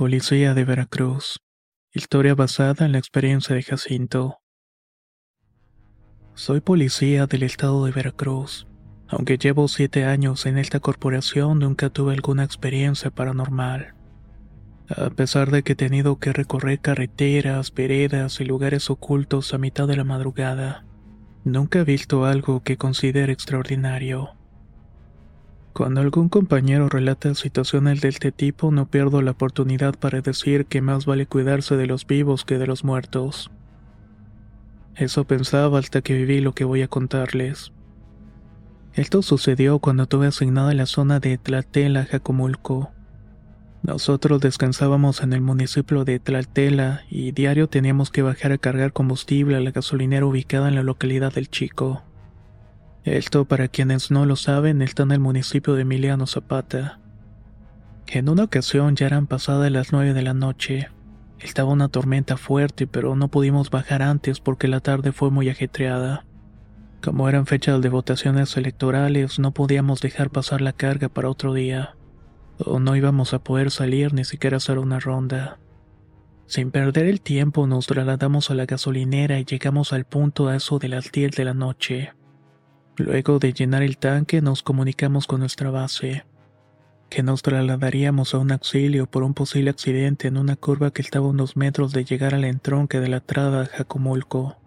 Policía de Veracruz. Historia basada en la experiencia de Jacinto. Soy policía del estado de Veracruz. Aunque llevo siete años en esta corporación, nunca tuve alguna experiencia paranormal. A pesar de que he tenido que recorrer carreteras, veredas y lugares ocultos a mitad de la madrugada, nunca he visto algo que considere extraordinario. Cuando algún compañero relata situaciones de este tipo, no pierdo la oportunidad para decir que más vale cuidarse de los vivos que de los muertos. Eso pensaba hasta que viví lo que voy a contarles. Esto sucedió cuando tuve asignada la zona de Tlatela, Jacomulco. Nosotros descansábamos en el municipio de Tlaltela y diario teníamos que bajar a cargar combustible a la gasolinera ubicada en la localidad del Chico. Esto, para quienes no lo saben, está en el municipio de Emiliano Zapata. En una ocasión ya eran pasadas las nueve de la noche. Estaba una tormenta fuerte, pero no pudimos bajar antes porque la tarde fue muy ajetreada. Como eran fechas de votaciones electorales, no podíamos dejar pasar la carga para otro día. O no íbamos a poder salir ni siquiera hacer una ronda. Sin perder el tiempo nos trasladamos a la gasolinera y llegamos al punto a eso de las 10 de la noche. Luego de llenar el tanque nos comunicamos con nuestra base, que nos trasladaríamos a un auxilio por un posible accidente en una curva que estaba a unos metros de llegar al entronque de la entrada a Jacomulco.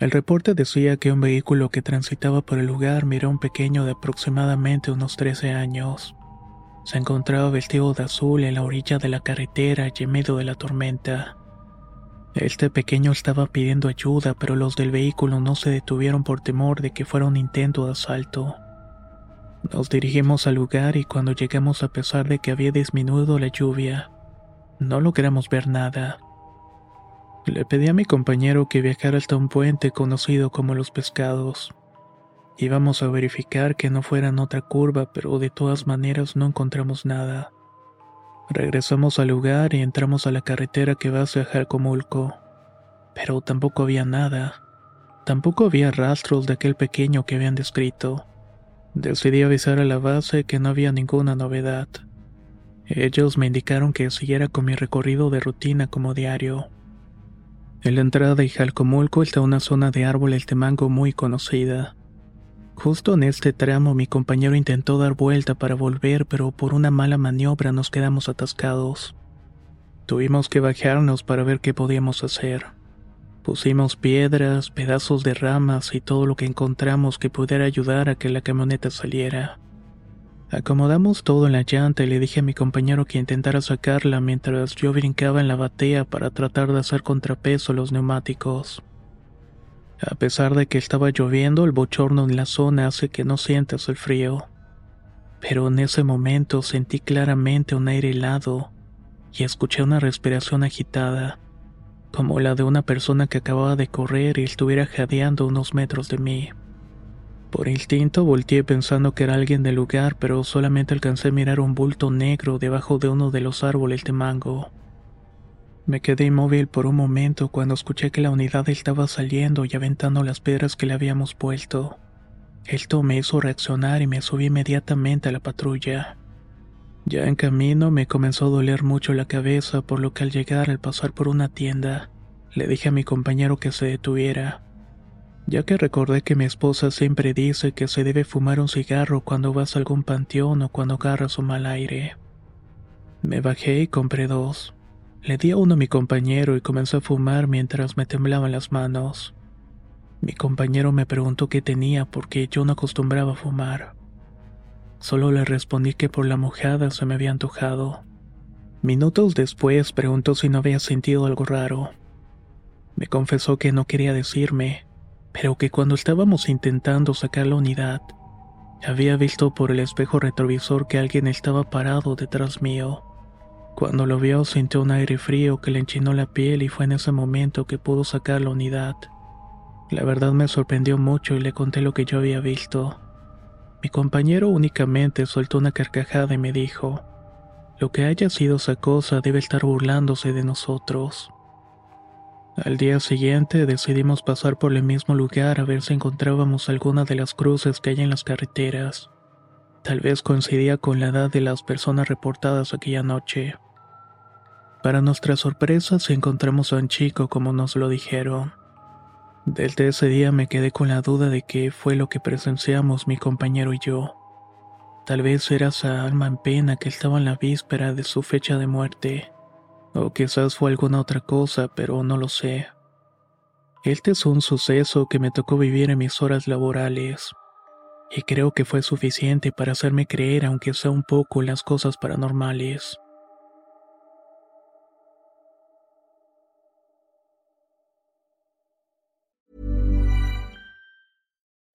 El reporte decía que un vehículo que transitaba por el lugar miró a un pequeño de aproximadamente unos 13 años. Se encontraba vestido de azul en la orilla de la carretera y de la tormenta. Este pequeño estaba pidiendo ayuda, pero los del vehículo no se detuvieron por temor de que fuera un intento de asalto. Nos dirigimos al lugar y cuando llegamos a pesar de que había disminuido la lluvia, no logramos ver nada. Le pedí a mi compañero que viajara hasta un puente conocido como Los Pescados. Íbamos a verificar que no fuera en otra curva, pero de todas maneras no encontramos nada. Regresamos al lugar y entramos a la carretera que va hacia Jalcomulco. Pero tampoco había nada. Tampoco había rastros de aquel pequeño que habían descrito. Decidí avisar a la base que no había ninguna novedad. Ellos me indicaron que siguiera con mi recorrido de rutina como diario. En la entrada de Jalcomulco está una zona de árboles de mango muy conocida. Justo en este tramo mi compañero intentó dar vuelta para volver, pero por una mala maniobra nos quedamos atascados. Tuvimos que bajarnos para ver qué podíamos hacer. Pusimos piedras, pedazos de ramas y todo lo que encontramos que pudiera ayudar a que la camioneta saliera. Acomodamos todo en la llanta y le dije a mi compañero que intentara sacarla mientras yo brincaba en la batea para tratar de hacer contrapeso a los neumáticos. A pesar de que estaba lloviendo, el bochorno en la zona hace que no sientas el frío. Pero en ese momento sentí claramente un aire helado y escuché una respiración agitada, como la de una persona que acababa de correr y estuviera jadeando unos metros de mí. Por instinto volteé pensando que era alguien del lugar, pero solamente alcancé a mirar un bulto negro debajo de uno de los árboles de mango. Me quedé inmóvil por un momento cuando escuché que la unidad estaba saliendo y aventando las piedras que le habíamos puesto. Esto me hizo reaccionar y me subí inmediatamente a la patrulla. Ya en camino me comenzó a doler mucho la cabeza, por lo que al llegar al pasar por una tienda, le dije a mi compañero que se detuviera, ya que recordé que mi esposa siempre dice que se debe fumar un cigarro cuando vas a algún panteón o cuando agarras un mal aire. Me bajé y compré dos. Le di a uno a mi compañero y comenzó a fumar mientras me temblaban las manos. Mi compañero me preguntó qué tenía porque yo no acostumbraba a fumar. Solo le respondí que por la mojada se me había antojado. Minutos después preguntó si no había sentido algo raro. Me confesó que no quería decirme, pero que cuando estábamos intentando sacar la unidad, había visto por el espejo retrovisor que alguien estaba parado detrás mío. Cuando lo vio sintió un aire frío que le enchinó la piel y fue en ese momento que pudo sacar la unidad. La verdad me sorprendió mucho y le conté lo que yo había visto. Mi compañero únicamente soltó una carcajada y me dijo, lo que haya sido esa cosa debe estar burlándose de nosotros. Al día siguiente decidimos pasar por el mismo lugar a ver si encontrábamos alguna de las cruces que hay en las carreteras. Tal vez coincidía con la edad de las personas reportadas aquella noche. Para nuestra sorpresa, si encontramos a un chico como nos lo dijeron. Desde ese día me quedé con la duda de qué fue lo que presenciamos mi compañero y yo. Tal vez era esa alma en pena que estaba en la víspera de su fecha de muerte. O quizás fue alguna otra cosa, pero no lo sé. Este es un suceso que me tocó vivir en mis horas laborales. Y creo que fue suficiente para hacerme creer, aunque sea un poco, las cosas paranormales.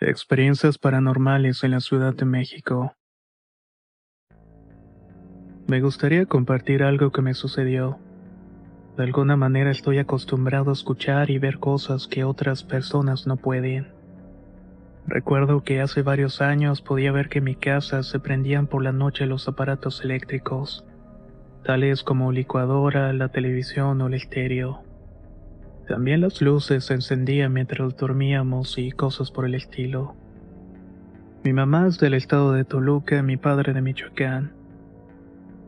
Experiencias paranormales en la Ciudad de México. Me gustaría compartir algo que me sucedió. De alguna manera estoy acostumbrado a escuchar y ver cosas que otras personas no pueden. Recuerdo que hace varios años podía ver que en mi casa se prendían por la noche los aparatos eléctricos, tales como licuadora, la televisión o el estéreo. También las luces se encendían mientras dormíamos y cosas por el estilo. Mi mamá es del estado de Toluca, mi padre de Michoacán.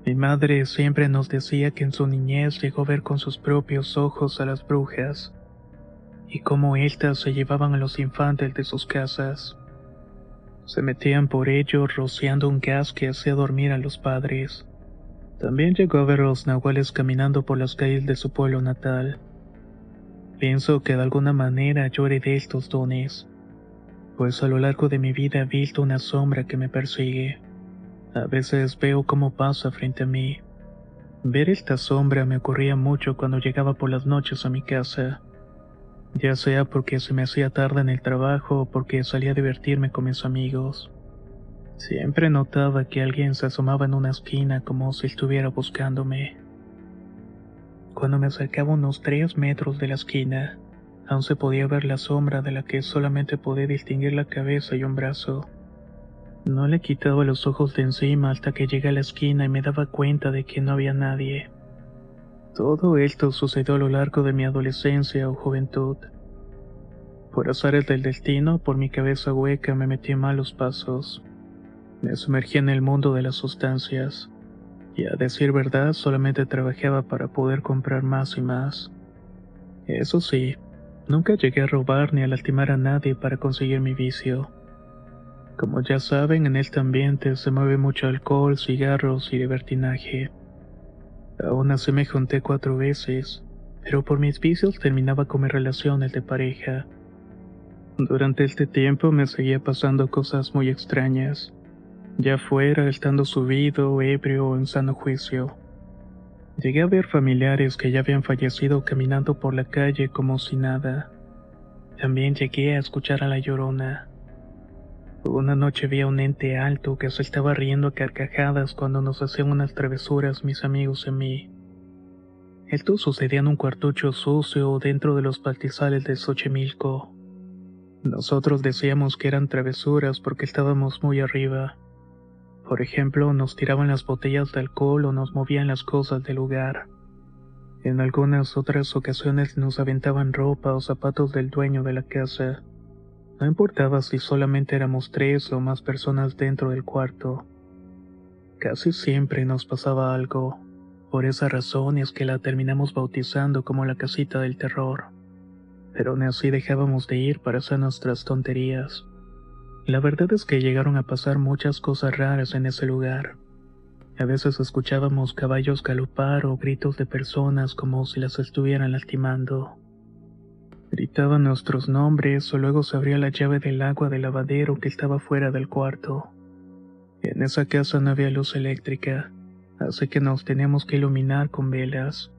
Mi madre siempre nos decía que en su niñez llegó a ver con sus propios ojos a las brujas y cómo éstas se llevaban a los infantes de sus casas. Se metían por ellos rociando un gas que hacía dormir a los padres. También llegó a ver a los nahuales caminando por las calles de su pueblo natal. Pienso que de alguna manera yo heredé estos dones, pues a lo largo de mi vida he visto una sombra que me persigue. A veces veo cómo pasa frente a mí. Ver esta sombra me ocurría mucho cuando llegaba por las noches a mi casa, ya sea porque se me hacía tarde en el trabajo o porque salía a divertirme con mis amigos. Siempre notaba que alguien se asomaba en una esquina como si estuviera buscándome. Cuando me acercaba unos tres metros de la esquina, aún se podía ver la sombra de la que solamente podía distinguir la cabeza y un brazo. No le quitaba los ojos de encima hasta que llegué a la esquina y me daba cuenta de que no había nadie. Todo esto sucedió a lo largo de mi adolescencia o juventud. Por azares del destino, por mi cabeza hueca me metí malos pasos. Me sumergí en el mundo de las sustancias y a decir verdad solamente trabajaba para poder comprar más y más. Eso sí, nunca llegué a robar ni a lastimar a nadie para conseguir mi vicio. Como ya saben, en este ambiente se mueve mucho alcohol, cigarros y libertinaje. Aún así me junté cuatro veces, pero por mis vicios terminaba con mis relaciones de pareja. Durante este tiempo me seguía pasando cosas muy extrañas ya fuera estando subido, ebrio o en sano juicio. Llegué a ver familiares que ya habían fallecido caminando por la calle como si nada. También llegué a escuchar a la llorona. Una noche vi a un ente alto que se estaba riendo a carcajadas cuando nos hacían unas travesuras mis amigos y mí. Esto sucedía en un cuartucho sucio dentro de los pastizales de Xochimilco. Nosotros decíamos que eran travesuras porque estábamos muy arriba. Por ejemplo, nos tiraban las botellas de alcohol o nos movían las cosas del lugar. En algunas otras ocasiones nos aventaban ropa o zapatos del dueño de la casa. No importaba si solamente éramos tres o más personas dentro del cuarto. Casi siempre nos pasaba algo. Por esa razón es que la terminamos bautizando como la casita del terror. Pero ni así dejábamos de ir para hacer nuestras tonterías. La verdad es que llegaron a pasar muchas cosas raras en ese lugar. A veces escuchábamos caballos galopar o gritos de personas como si las estuvieran lastimando. Gritaban nuestros nombres o luego se abría la llave del agua del lavadero que estaba fuera del cuarto. En esa casa no había luz eléctrica, así que nos teníamos que iluminar con velas.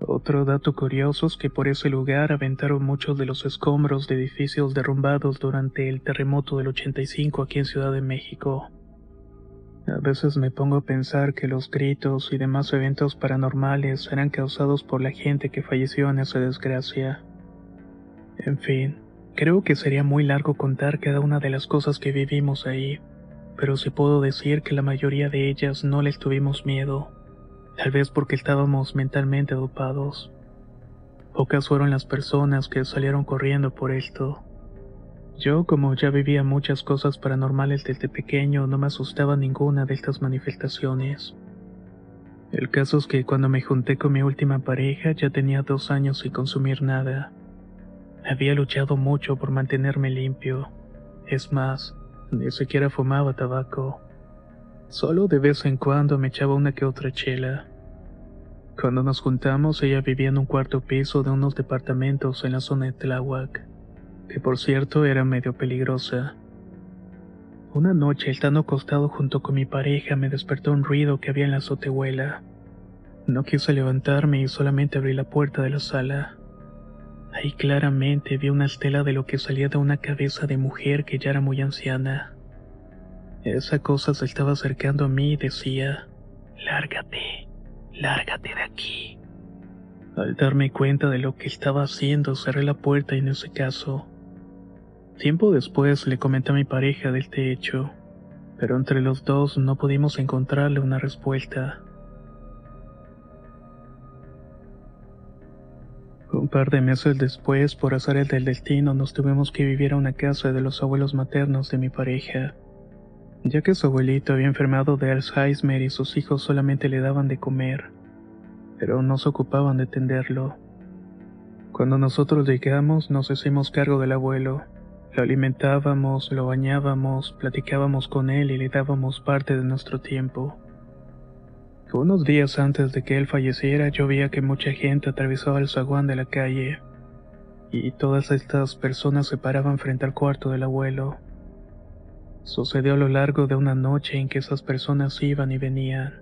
Otro dato curioso es que por ese lugar aventaron muchos de los escombros de edificios derrumbados durante el terremoto del 85 aquí en Ciudad de México. A veces me pongo a pensar que los gritos y demás eventos paranormales eran causados por la gente que falleció en esa desgracia. En fin, creo que sería muy largo contar cada una de las cosas que vivimos ahí, pero sí puedo decir que la mayoría de ellas no les tuvimos miedo, tal vez porque estábamos mentalmente dopados. Pocas fueron las personas que salieron corriendo por esto. Yo, como ya vivía muchas cosas paranormales desde pequeño, no me asustaba ninguna de estas manifestaciones. El caso es que cuando me junté con mi última pareja ya tenía dos años sin consumir nada. Había luchado mucho por mantenerme limpio. Es más, ni siquiera fumaba tabaco. Solo de vez en cuando me echaba una que otra chela. Cuando nos juntamos, ella vivía en un cuarto piso de unos departamentos en la zona de Tláhuac, que por cierto era medio peligrosa. Una noche, estando acostado junto con mi pareja, me despertó un ruido que había en la azotehuela. No quise levantarme y solamente abrí la puerta de la sala. Ahí claramente vi una estela de lo que salía de una cabeza de mujer que ya era muy anciana. Esa cosa se estaba acercando a mí y decía, Lárgate, lárgate de aquí. Al darme cuenta de lo que estaba haciendo, cerré la puerta y en ese caso. Tiempo después le comenté a mi pareja del este hecho, pero entre los dos no pudimos encontrarle una respuesta. Un par de meses después, por azares del destino, nos tuvimos que vivir a una casa de los abuelos maternos de mi pareja, ya que su abuelito había enfermado de Alzheimer y sus hijos solamente le daban de comer, pero no se ocupaban de atenderlo. Cuando nosotros llegamos, nos hicimos cargo del abuelo. Lo alimentábamos, lo bañábamos, platicábamos con él y le dábamos parte de nuestro tiempo. Unos días antes de que él falleciera, yo veía que mucha gente atravesaba el zaguán de la calle, y todas estas personas se paraban frente al cuarto del abuelo. Sucedió a lo largo de una noche en que esas personas iban y venían.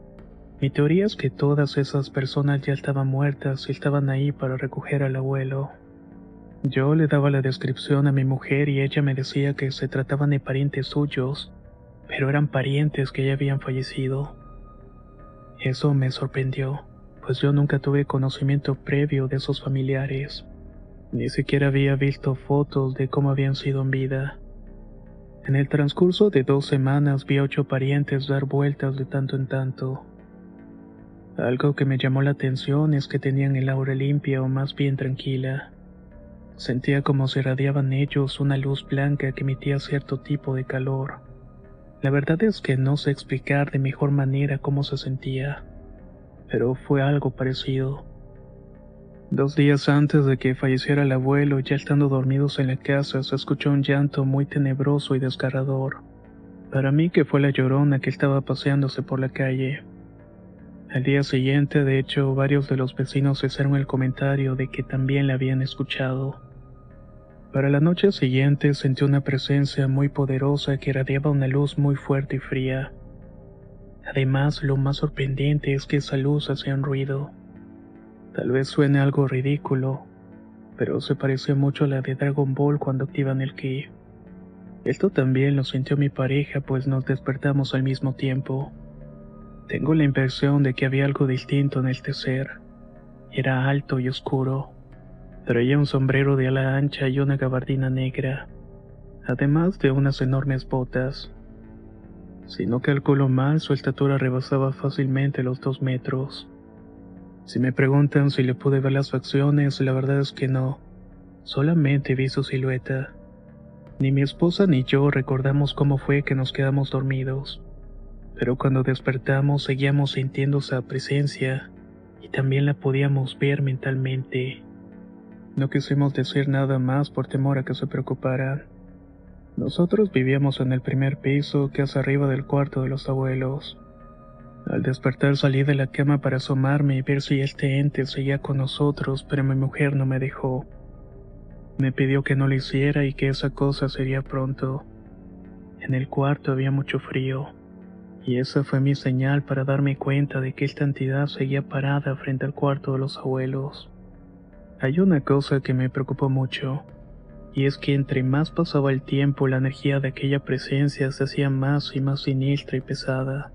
Mi teoría es que todas esas personas ya estaban muertas y estaban ahí para recoger al abuelo. Yo le daba la descripción a mi mujer y ella me decía que se trataban de parientes suyos, pero eran parientes que ya habían fallecido. Eso me sorprendió, pues yo nunca tuve conocimiento previo de esos familiares. Ni siquiera había visto fotos de cómo habían sido en vida. En el transcurso de dos semanas vi a ocho parientes dar vueltas de tanto en tanto. Algo que me llamó la atención es que tenían el aura limpia o más bien tranquila. Sentía como se irradiaban ellos una luz blanca que emitía cierto tipo de calor. La verdad es que no sé explicar de mejor manera cómo se sentía, pero fue algo parecido. Dos días antes de que falleciera el abuelo, ya estando dormidos en la casa, se escuchó un llanto muy tenebroso y desgarrador. Para mí que fue la llorona que estaba paseándose por la calle. Al día siguiente, de hecho, varios de los vecinos hicieron el comentario de que también la habían escuchado. Para la noche siguiente sentí una presencia muy poderosa que irradiaba una luz muy fuerte y fría. Además, lo más sorprendente es que esa luz hacía un ruido. Tal vez suene algo ridículo, pero se pareció mucho a la de Dragon Ball cuando activan el ki. Esto también lo sintió mi pareja pues nos despertamos al mismo tiempo. Tengo la impresión de que había algo distinto en este ser. Era alto y oscuro. Traía un sombrero de ala ancha y una gabardina negra, además de unas enormes botas. Si no calculo mal, su estatura rebasaba fácilmente los dos metros. Si me preguntan si le pude ver las facciones, la verdad es que no. Solamente vi su silueta. Ni mi esposa ni yo recordamos cómo fue que nos quedamos dormidos. Pero cuando despertamos seguíamos sintiendo esa presencia y también la podíamos ver mentalmente. No quisimos decir nada más por temor a que se preocupara. Nosotros vivíamos en el primer piso, que es arriba del cuarto de los abuelos. Al despertar salí de la cama para asomarme y ver si este ente seguía con nosotros, pero mi mujer no me dejó. Me pidió que no lo hiciera y que esa cosa sería pronto. En el cuarto había mucho frío, y esa fue mi señal para darme cuenta de que esta entidad seguía parada frente al cuarto de los abuelos. Hay una cosa que me preocupó mucho, y es que entre más pasaba el tiempo la energía de aquella presencia se hacía más y más sinistra y pesada.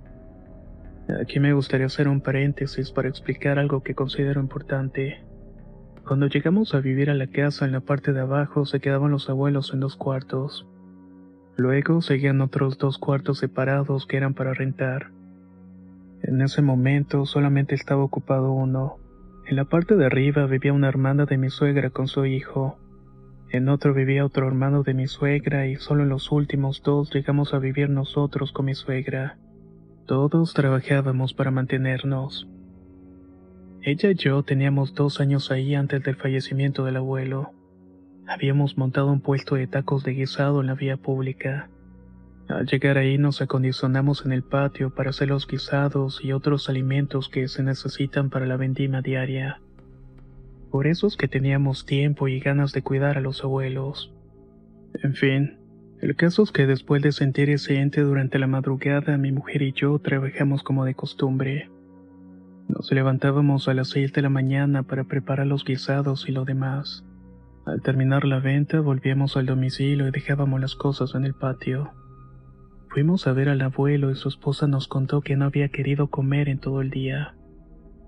Aquí me gustaría hacer un paréntesis para explicar algo que considero importante. Cuando llegamos a vivir a la casa en la parte de abajo se quedaban los abuelos en dos cuartos. Luego seguían otros dos cuartos separados que eran para rentar. En ese momento solamente estaba ocupado uno. En la parte de arriba vivía una hermana de mi suegra con su hijo. En otro vivía otro hermano de mi suegra y solo en los últimos dos llegamos a vivir nosotros con mi suegra. Todos trabajábamos para mantenernos. Ella y yo teníamos dos años ahí antes del fallecimiento del abuelo. Habíamos montado un puesto de tacos de guisado en la vía pública. Al llegar ahí nos acondicionamos en el patio para hacer los guisados y otros alimentos que se necesitan para la vendima diaria. Por eso es que teníamos tiempo y ganas de cuidar a los abuelos. En fin, el caso es que después de sentir ese ente durante la madrugada, mi mujer y yo trabajamos como de costumbre. Nos levantábamos a las 6 de la mañana para preparar los guisados y lo demás. Al terminar la venta, volvíamos al domicilio y dejábamos las cosas en el patio. Fuimos a ver al abuelo y su esposa nos contó que no había querido comer en todo el día.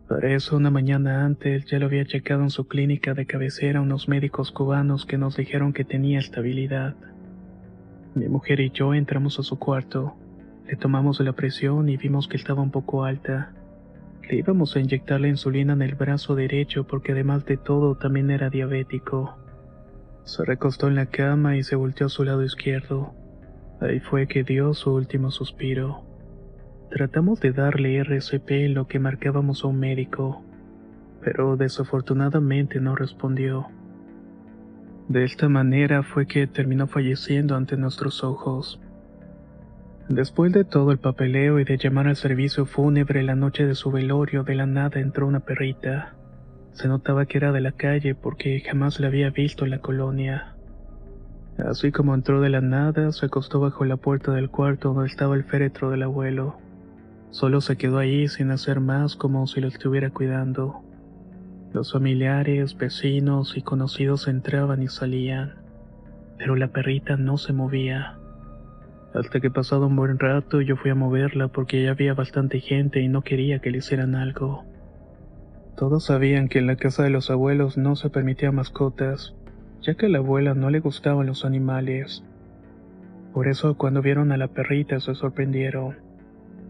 Para eso, una mañana antes ya lo había checado en su clínica de cabecera unos médicos cubanos que nos dijeron que tenía estabilidad. Mi mujer y yo entramos a su cuarto, le tomamos la presión y vimos que estaba un poco alta. Le íbamos a inyectar la insulina en el brazo derecho porque además de todo también era diabético. Se recostó en la cama y se volteó a su lado izquierdo. Ahí fue que dio su último suspiro. Tratamos de darle RCP lo que marcábamos a un médico, pero desafortunadamente no respondió. De esta manera fue que terminó falleciendo ante nuestros ojos. Después de todo el papeleo y de llamar al servicio fúnebre la noche de su velorio, de la nada entró una perrita. Se notaba que era de la calle porque jamás la había visto en la colonia. Así como entró de la nada, se acostó bajo la puerta del cuarto donde estaba el féretro del abuelo. Solo se quedó ahí sin hacer más como si lo estuviera cuidando. Los familiares, vecinos y conocidos entraban y salían, pero la perrita no se movía. Hasta que pasado un buen rato yo fui a moverla porque ya había bastante gente y no quería que le hicieran algo. Todos sabían que en la casa de los abuelos no se permitía mascotas, ya que a la abuela no le gustaban los animales. Por eso cuando vieron a la perrita se sorprendieron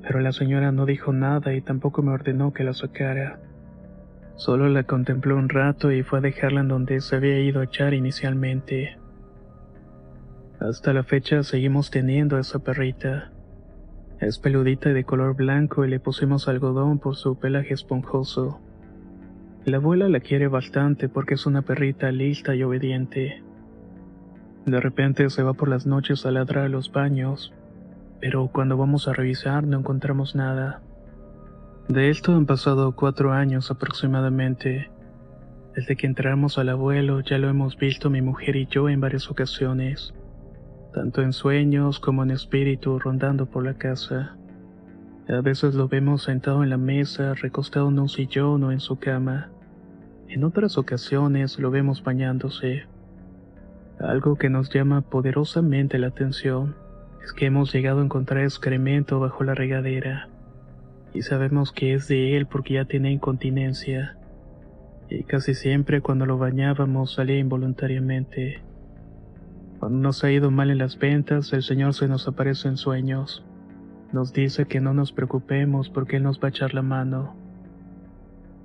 pero la señora no dijo nada y tampoco me ordenó que la sacara. Solo la contempló un rato y fue a dejarla en donde se había ido a echar inicialmente. Hasta la fecha seguimos teniendo a esa perrita. Es peludita y de color blanco y le pusimos algodón por su pelaje esponjoso. La abuela la quiere bastante porque es una perrita lista y obediente. De repente se va por las noches a ladrar a los baños, pero cuando vamos a revisar no encontramos nada. De esto han pasado cuatro años aproximadamente. Desde que entramos al abuelo ya lo hemos visto mi mujer y yo en varias ocasiones, tanto en sueños como en espíritu rondando por la casa. A veces lo vemos sentado en la mesa, recostado en un sillón o en su cama. En otras ocasiones lo vemos bañándose. Algo que nos llama poderosamente la atención es que hemos llegado a encontrar excremento bajo la regadera. Y sabemos que es de él porque ya tiene incontinencia. Y casi siempre cuando lo bañábamos salía involuntariamente. Cuando nos ha ido mal en las ventas, el Señor se nos aparece en sueños. Nos dice que no nos preocupemos porque Él nos va a echar la mano.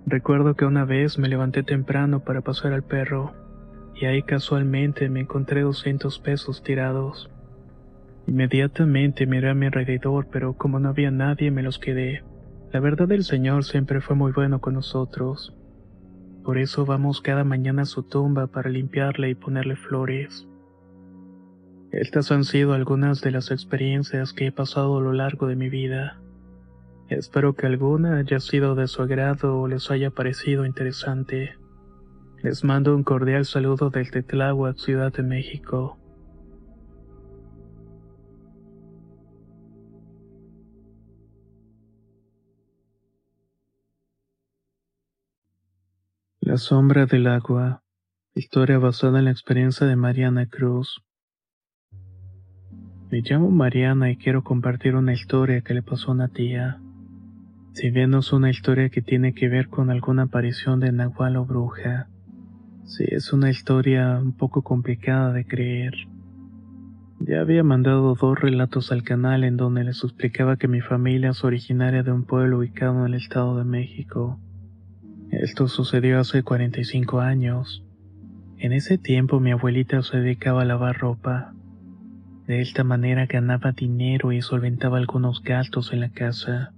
Recuerdo que una vez me levanté temprano para pasar al perro, y ahí casualmente me encontré 200 pesos tirados. Inmediatamente miré a mi alrededor, pero como no había nadie me los quedé. La verdad el Señor siempre fue muy bueno con nosotros. Por eso vamos cada mañana a su tumba para limpiarle y ponerle flores. Estas han sido algunas de las experiencias que he pasado a lo largo de mi vida. Espero que alguna haya sido de su agrado o les haya parecido interesante. Les mando un cordial saludo desde Tláhuac, Ciudad de México. La sombra del agua. Historia basada en la experiencia de Mariana Cruz. Me llamo Mariana y quiero compartir una historia que le pasó a una tía. Si bien no es una historia que tiene que ver con alguna aparición de Nahual o bruja, sí es una historia un poco complicada de creer. Ya había mandado dos relatos al canal en donde les explicaba que mi familia es originaria de un pueblo ubicado en el Estado de México. Esto sucedió hace 45 años. En ese tiempo mi abuelita se dedicaba a lavar ropa. De esta manera ganaba dinero y solventaba algunos gastos en la casa.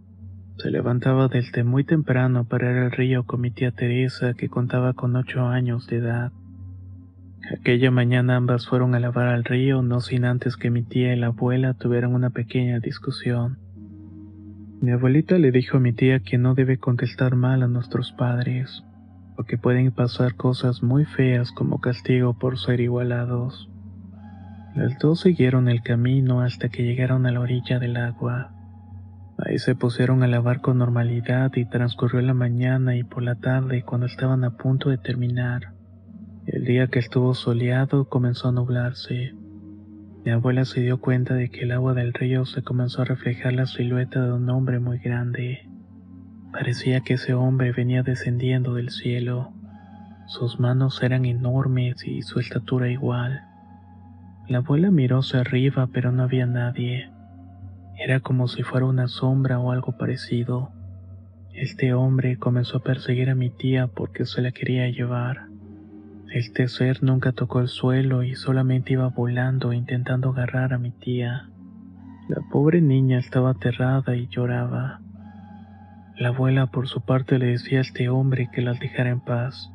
Se levantaba desde muy temprano para ir al río con mi tía Teresa, que contaba con ocho años de edad. Aquella mañana ambas fueron a lavar al río, no sin antes que mi tía y la abuela tuvieran una pequeña discusión. Mi abuelita le dijo a mi tía que no debe contestar mal a nuestros padres, porque pueden pasar cosas muy feas como castigo por ser igualados. Las dos siguieron el camino hasta que llegaron a la orilla del agua. Ahí se pusieron a lavar con normalidad y transcurrió la mañana y por la tarde cuando estaban a punto de terminar. El día que estuvo soleado comenzó a nublarse. Mi abuela se dio cuenta de que el agua del río se comenzó a reflejar la silueta de un hombre muy grande. Parecía que ese hombre venía descendiendo del cielo. Sus manos eran enormes y su estatura igual. La abuela miró hacia arriba, pero no había nadie. Era como si fuera una sombra o algo parecido. Este hombre comenzó a perseguir a mi tía porque se la quería llevar. Este ser nunca tocó el suelo y solamente iba volando intentando agarrar a mi tía. La pobre niña estaba aterrada y lloraba. La abuela por su parte le decía a este hombre que las dejara en paz.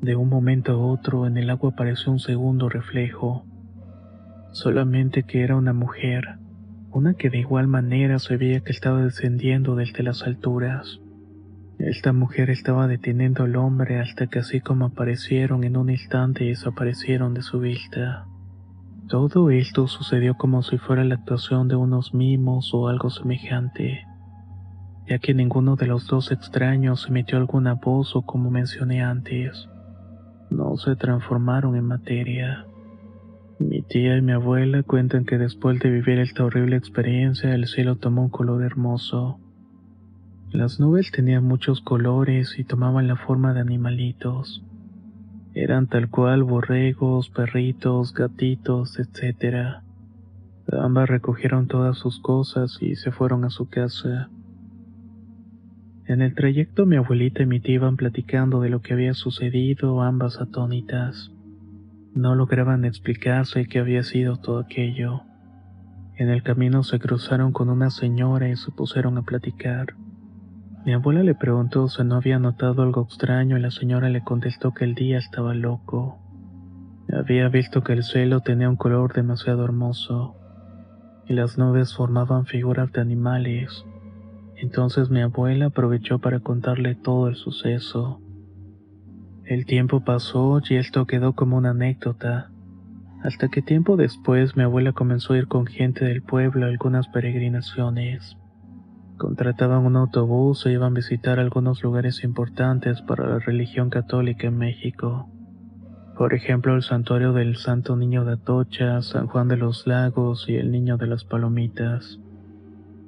De un momento a otro en el agua apareció un segundo reflejo, solamente que era una mujer, una que de igual manera se veía que estaba descendiendo desde las alturas. Esta mujer estaba deteniendo al hombre hasta que así como aparecieron en un instante desaparecieron de su vista. Todo esto sucedió como si fuera la actuación de unos mimos o algo semejante, ya que ninguno de los dos extraños emitió alguna voz o como mencioné antes no se transformaron en materia. Mi tía y mi abuela cuentan que después de vivir esta horrible experiencia el cielo tomó un color hermoso. Las nubes tenían muchos colores y tomaban la forma de animalitos. Eran tal cual borregos, perritos, gatitos, etc. Ambas recogieron todas sus cosas y se fueron a su casa. En el trayecto mi abuelita y mi tía iban platicando de lo que había sucedido, ambas atónitas. No lograban explicarse qué había sido todo aquello. En el camino se cruzaron con una señora y se pusieron a platicar. Mi abuela le preguntó si no había notado algo extraño y la señora le contestó que el día estaba loco. Había visto que el cielo tenía un color demasiado hermoso y las nubes formaban figuras de animales entonces mi abuela aprovechó para contarle todo el suceso. El tiempo pasó y esto quedó como una anécdota, hasta que tiempo después mi abuela comenzó a ir con gente del pueblo a algunas peregrinaciones. Contrataban un autobús e iban a visitar algunos lugares importantes para la religión católica en México. Por ejemplo, el santuario del Santo Niño de Atocha, San Juan de los Lagos y el Niño de las Palomitas.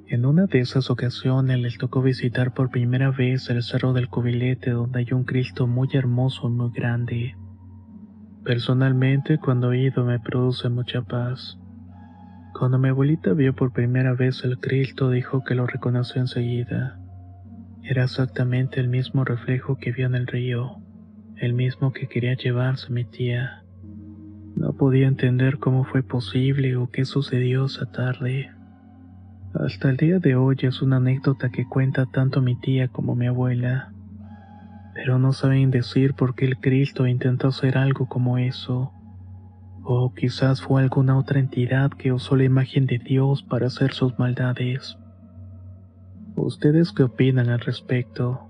En una de esas ocasiones les tocó visitar por primera vez el Cerro del Cubilete donde hay un Cristo muy hermoso y muy grande. Personalmente cuando he ido me produce mucha paz. Cuando mi abuelita vio por primera vez el Cristo dijo que lo reconoció enseguida. Era exactamente el mismo reflejo que vio en el río, el mismo que quería llevarse mi tía. No podía entender cómo fue posible o qué sucedió esa tarde. Hasta el día de hoy es una anécdota que cuenta tanto mi tía como mi abuela, pero no saben decir por qué el Cristo intentó hacer algo como eso. O quizás fue alguna otra entidad que usó la imagen de Dios para hacer sus maldades. ¿Ustedes qué opinan al respecto?